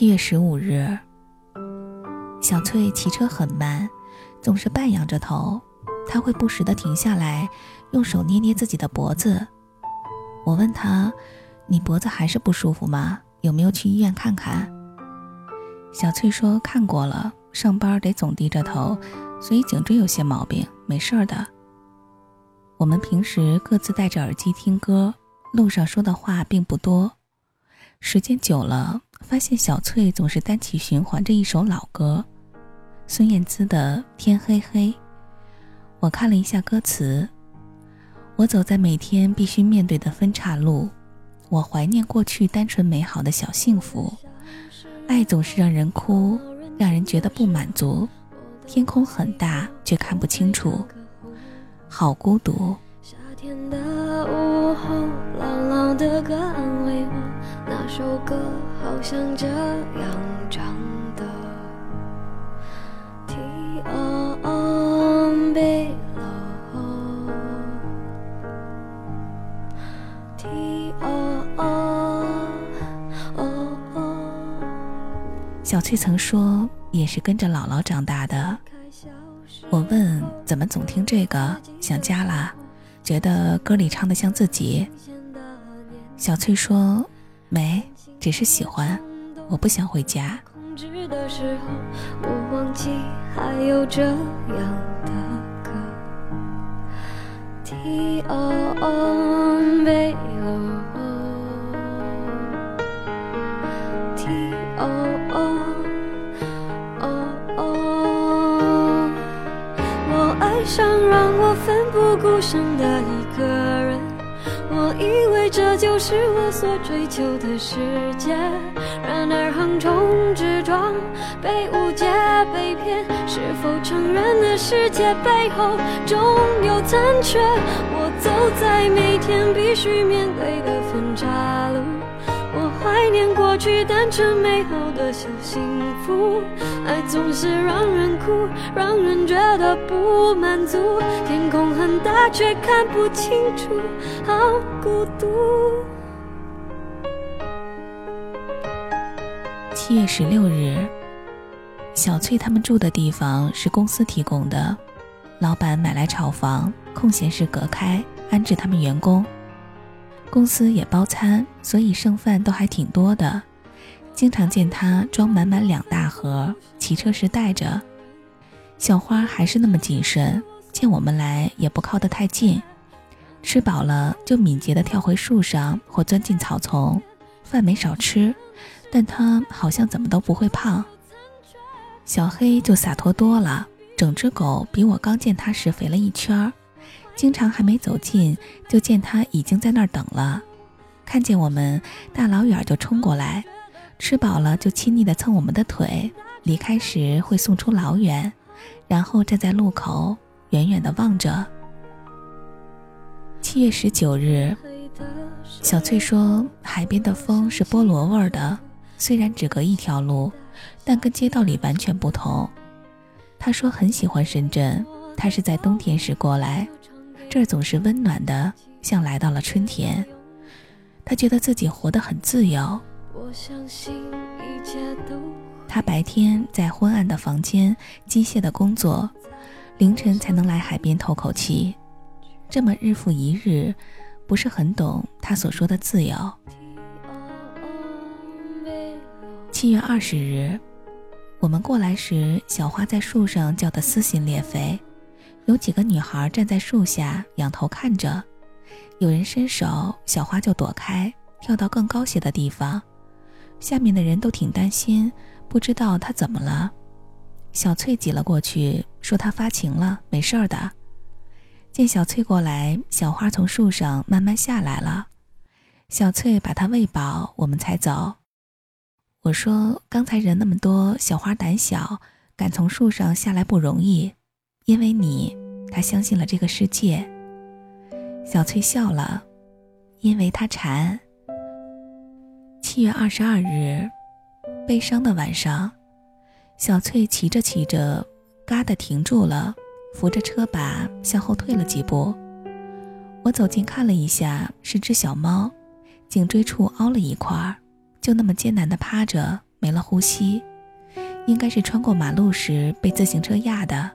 七月十五日，小翠骑车很慢，总是半仰着头。她会不时的停下来，用手捏捏自己的脖子。我问她：“你脖子还是不舒服吗？有没有去医院看看？”小翠说：“看过了，上班得总低着头，所以颈椎有些毛病，没事儿的。”我们平时各自戴着耳机听歌，路上说的话并不多。时间久了，发现小翠总是单曲循环着一首老歌，孙燕姿的《天黑黑》。我看了一下歌词：我走在每天必须面对的分岔路，我怀念过去单纯美好的小幸福。爱总是让人哭，让人觉得不满足。天空很大，却看不清楚，好孤独。夏天的午后，朗朗的歌，首歌好像这样唱的。T O M B O T O O O O。小翠曾说，也是跟着姥姥长大的。我问，怎么总听这个？想家啦？觉得歌里唱的像自己，小翠说：“没，只是喜欢我不想回家。我忘记还有这样的歌。天黑黑欲落我爱上让我奋不顾身的一个人。我以为这就是我所追求的世界。然而横冲直撞，被误解、被骗，是否承认的世界背后总有残缺？我走在每天必须面对的分岔路。过去单纯美好的小幸福，爱总是让人哭，让人觉得不满足。天空很大，却看不清楚，好孤独。七月十六日，小翠他们住的地方是公司提供的，老板买来炒房，空闲时隔开，安置他们员工。公司也包餐，所以剩饭都还挺多的。经常见他装满满两大盒，骑车时带着。小花还是那么谨慎，见我们来也不靠得太近。吃饱了就敏捷地跳回树上或钻进草丛。饭没少吃，但他好像怎么都不会胖。小黑就洒脱多了，整只狗比我刚见它时肥了一圈儿。经常还没走近，就见他已经在那儿等了。看见我们，大老远就冲过来，吃饱了就亲昵地蹭我们的腿。离开时会送出老远，然后站在路口，远远地望着。七月十九日，小翠说，海边的风是菠萝味的，虽然只隔一条路，但跟街道里完全不同。她说很喜欢深圳，她是在冬天时过来。这儿总是温暖的，像来到了春天。他觉得自己活得很自由。他白天在昏暗的房间机械的工作，凌晨才能来海边透口气。这么日复一日，不是很懂他所说的自由。七月二十日，我们过来时，小花在树上叫得撕心裂肺。有几个女孩站在树下，仰头看着。有人伸手，小花就躲开，跳到更高些的地方。下面的人都挺担心，不知道她怎么了。小翠挤了过去，说她发情了，没事儿的。见小翠过来，小花从树上慢慢下来了。小翠把她喂饱，我们才走。我说刚才人那么多，小花胆小，敢从树上下来不容易。因为你，他相信了这个世界。小翠笑了，因为他馋。七月二十二日，悲伤的晚上，小翠骑着骑着，嘎的停住了，扶着车把向后退了几步。我走近看了一下，是只小猫，颈椎处凹了一块，就那么艰难地趴着，没了呼吸，应该是穿过马路时被自行车压的。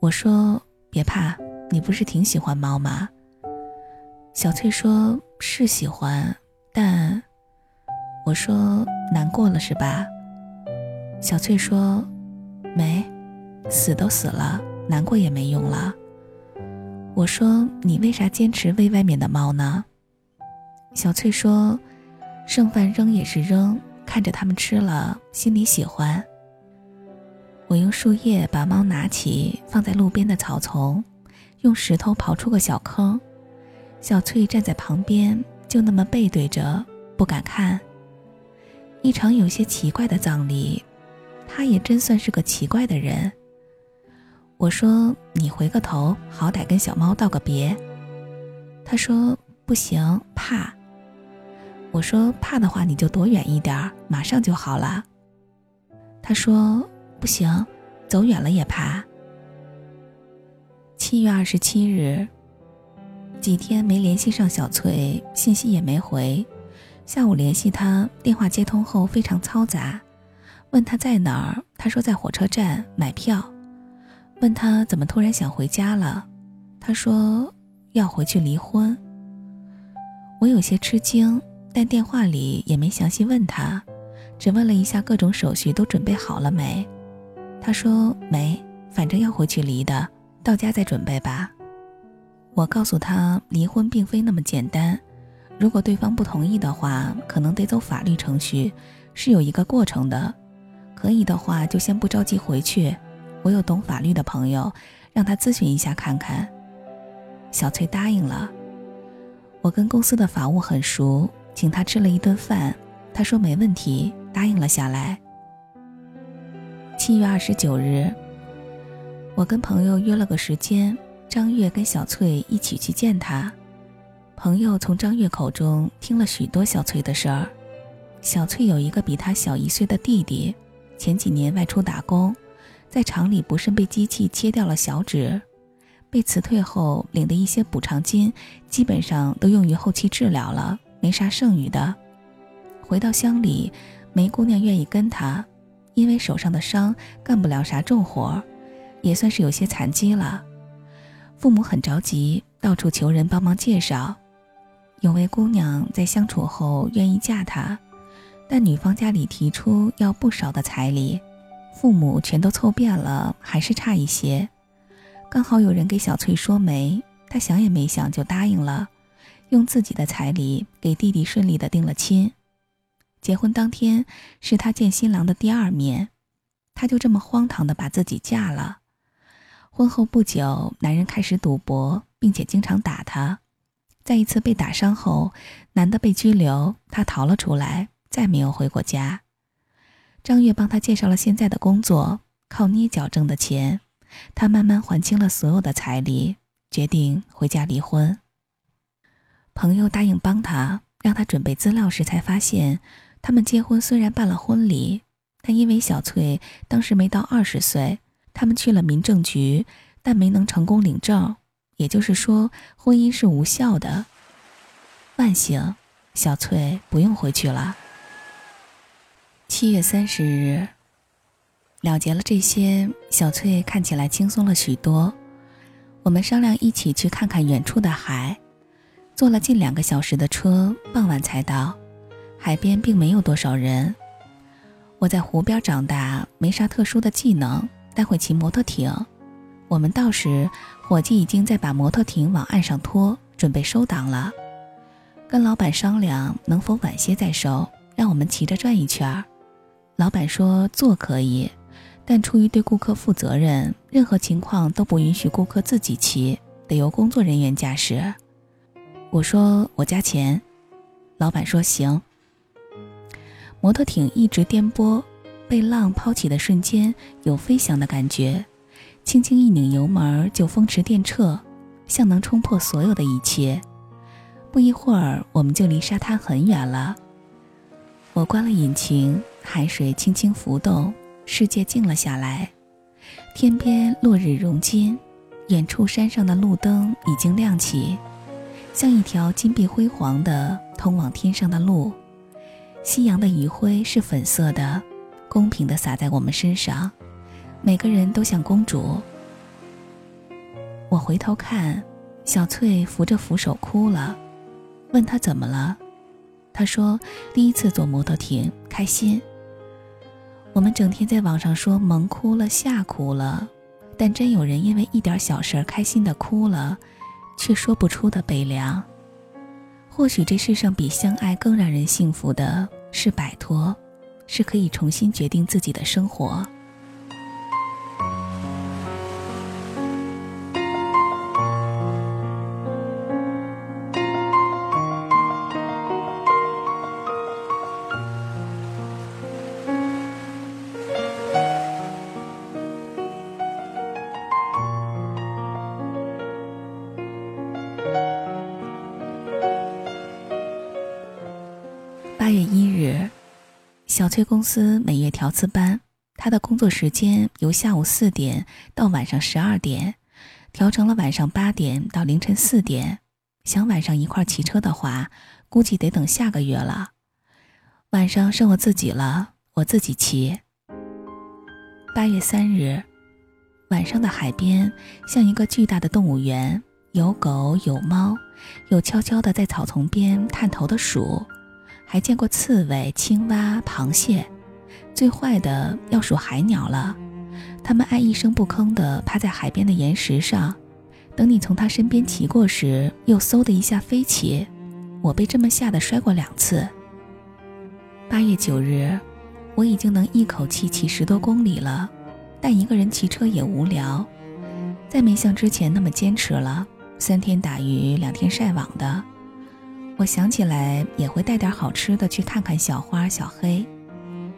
我说：“别怕，你不是挺喜欢猫吗？”小翠说：“是喜欢，但……”我说：“难过了是吧？”小翠说：“没，死都死了，难过也没用了。”我说：“你为啥坚持喂外面的猫呢？”小翠说：“剩饭扔也是扔，看着它们吃了，心里喜欢。”我用树叶把猫拿起，放在路边的草丛，用石头刨出个小坑。小翠站在旁边，就那么背对着，不敢看。一场有些奇怪的葬礼，她也真算是个奇怪的人。我说：“你回个头，好歹跟小猫道个别。”她说：“不行，怕。”我说：“怕的话，你就躲远一点，马上就好了。”她说：“不行，走远了也怕。”七月二十七日，几天没联系上小翠，信息也没回。下午联系他，电话接通后非常嘈杂，问他在哪儿，他说在火车站买票。问他怎么突然想回家了，他说要回去离婚。我有些吃惊，但电话里也没详细问他，只问了一下各种手续都准备好了没。他说没，反正要回去离的，到家再准备吧。我告诉他，离婚并非那么简单，如果对方不同意的话，可能得走法律程序，是有一个过程的。可以的话，就先不着急回去。我有懂法律的朋友，让他咨询一下看看。小翠答应了。我跟公司的法务很熟，请他吃了一顿饭，他说没问题，答应了下来。七月二十九日，我跟朋友约了个时间，张月跟小翠一起去见他。朋友从张月口中听了许多小翠的事儿。小翠有一个比她小一岁的弟弟，前几年外出打工。在厂里不慎被机器切掉了小指，被辞退后领的一些补偿金，基本上都用于后期治疗了，没啥剩余的。回到乡里，梅姑娘愿意跟他，因为手上的伤干不了啥重活，也算是有些残疾了。父母很着急，到处求人帮忙介绍。有位姑娘在相处后愿意嫁他，但女方家里提出要不少的彩礼。父母全都凑遍了，还是差一些。刚好有人给小翠说媒，她想也没想就答应了，用自己的彩礼给弟弟顺利的定了亲。结婚当天是她见新郎的第二面，她就这么荒唐的把自己嫁了。婚后不久，男人开始赌博，并且经常打她。在一次被打伤后，男的被拘留，她逃了出来，再没有回过家。张月帮他介绍了现在的工作，靠捏脚挣的钱，他慢慢还清了所有的彩礼，决定回家离婚。朋友答应帮他，让他准备资料时，才发现他们结婚虽然办了婚礼，但因为小翠当时没到二十岁，他们去了民政局，但没能成功领证，也就是说婚姻是无效的。万幸，小翠不用回去了。七月三十日，了结了这些，小翠看起来轻松了许多。我们商量一起去看看远处的海，坐了近两个小时的车，傍晚才到。海边并没有多少人。我在湖边长大，没啥特殊的技能，但会骑摩托艇。我们到时，伙计已经在把摩托艇往岸上拖，准备收档了。跟老板商量，能否晚些再收，让我们骑着转一圈儿。老板说坐可以，但出于对顾客负责任，任何情况都不允许顾客自己骑，得由工作人员驾驶。我说我加钱，老板说行。摩托艇一直颠簸，被浪抛起的瞬间有飞翔的感觉，轻轻一拧油门就风驰电掣，像能冲破所有的一切。不一会儿，我们就离沙滩很远了。我关了引擎。海水轻轻浮动，世界静了下来。天边落日融金，远处山上的路灯已经亮起，像一条金碧辉煌的通往天上的路。夕阳的余晖是粉色的，公平的洒在我们身上，每个人都像公主。我回头看，小翠扶着扶手哭了，问她怎么了，她说第一次坐摩托艇，开心。我们整天在网上说萌哭了、吓哭了，但真有人因为一点小事儿开心的哭了，却说不出的悲凉。或许这世上比相爱更让人幸福的是摆脱，是可以重新决定自己的生活。小崔公司每月调次班，他的工作时间由下午四点到晚上十二点，调成了晚上八点到凌晨四点。想晚上一块骑车的话，估计得等下个月了。晚上剩我自己了，我自己骑。八月三日，晚上的海边像一个巨大的动物园，有狗有猫，有悄悄的在草丛边探头的鼠。还见过刺猬、青蛙、螃蟹，最坏的要数海鸟了。它们爱一声不吭地趴在海边的岩石上，等你从它身边骑过时，又嗖的一下飞起。我被这么吓得摔过两次。八月九日，我已经能一口气骑十多公里了，但一个人骑车也无聊，再没像之前那么坚持了，三天打鱼两天晒网的。我想起来也会带点好吃的去看看小花小黑。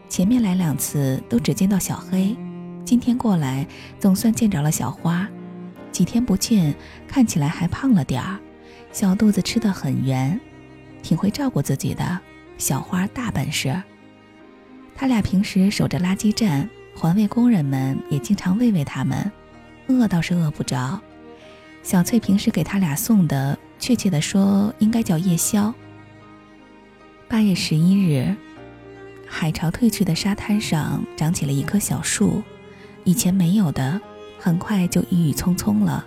前面来两次都只见到小黑，今天过来总算见着了小花。几天不见，看起来还胖了点儿，小肚子吃得很圆，挺会照顾自己的。小花大本事。他俩平时守着垃圾站，环卫工人们也经常喂喂他们，饿倒是饿不着。小翠平时给他俩送的。确切的说，应该叫夜宵。八月十一日，海潮退去的沙滩上长起了一棵小树，以前没有的，很快就郁郁葱葱了。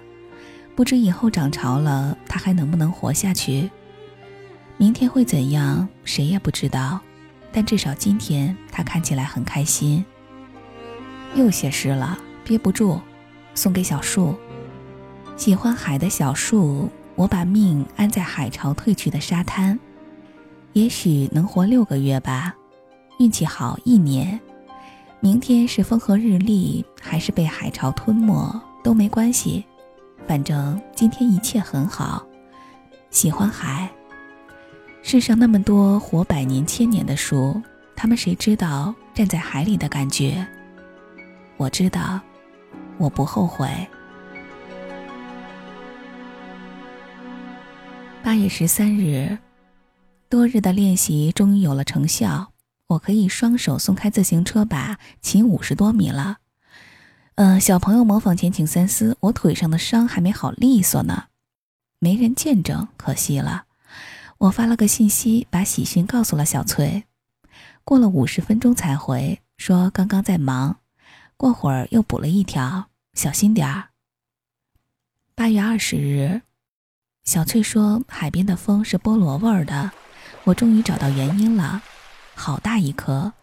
不知以后涨潮了，它还能不能活下去？明天会怎样，谁也不知道。但至少今天，它看起来很开心。又写诗了，憋不住，送给小树。喜欢海的小树。我把命安在海潮退去的沙滩，也许能活六个月吧，运气好一年。明天是风和日丽，还是被海潮吞没都没关系，反正今天一切很好。喜欢海。世上那么多活百年千年的树，他们谁知道站在海里的感觉？我知道，我不后悔。八月十三日，多日的练习终于有了成效。我可以双手松开自行车把，骑五十多米了。嗯，小朋友模仿前请三思。我腿上的伤还没好利索呢，没人见证，可惜了。我发了个信息，把喜讯告诉了小翠。过了五十分钟才回，说刚刚在忙，过会儿又补了一条，小心点儿。八月二十日。小翠说：“海边的风是菠萝味儿的。”我终于找到原因了，好大一颗！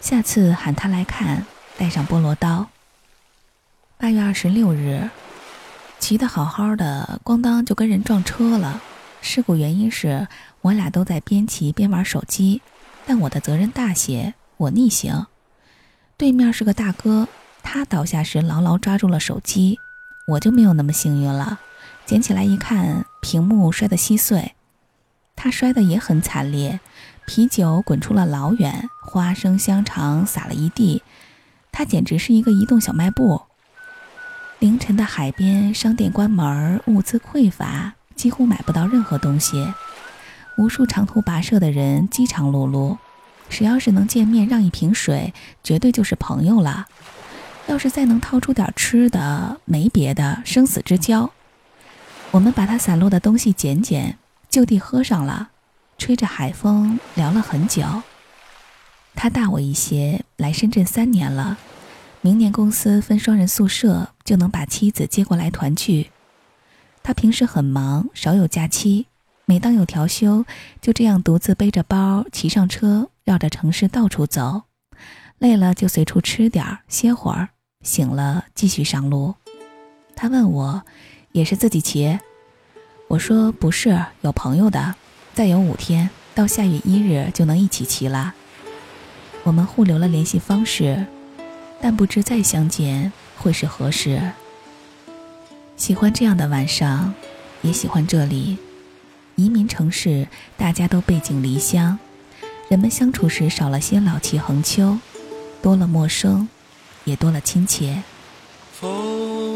下次喊他来看，带上菠萝刀。八月二十六日，骑得好好的，咣当就跟人撞车了。事故原因是我俩都在边骑边玩手机，但我的责任大些，我逆行。对面是个大哥，他倒下时牢牢抓住了手机，我就没有那么幸运了。捡起来一看，屏幕摔得稀碎，他摔得也很惨烈，啤酒滚出了老远，花生香肠撒了一地，他简直是一个移动小卖部。凌晨的海边，商店关门，物资匮乏，几乎买不到任何东西。无数长途跋涉的人饥肠辘辘，谁要是能见面让一瓶水，绝对就是朋友了。要是再能掏出点吃的，没别的，生死之交。我们把他散落的东西捡捡，就地喝上了，吹着海风聊了很久。他大我一些，来深圳三年了，明年公司分双人宿舍，就能把妻子接过来团聚。他平时很忙，少有假期，每当有调休，就这样独自背着包，骑上车，绕着城市到处走，累了就随处吃点儿，歇会儿，醒了继续上路。他问我，也是自己骑？我说不是，有朋友的。再有五天，到下月一日就能一起骑了。我们互留了联系方式，但不知再相见会是何时。喜欢这样的晚上，也喜欢这里。移民城市，大家都背井离乡，人们相处时少了些老气横秋，多了陌生，也多了亲切。风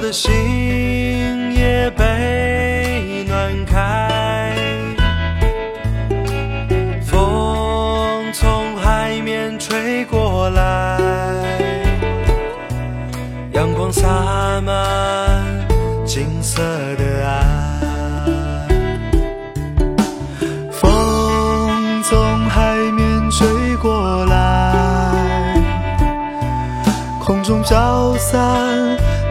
我的心也被暖开。风从海面吹过来，阳光洒满金色的岸。风从海面吹过来，空中飘散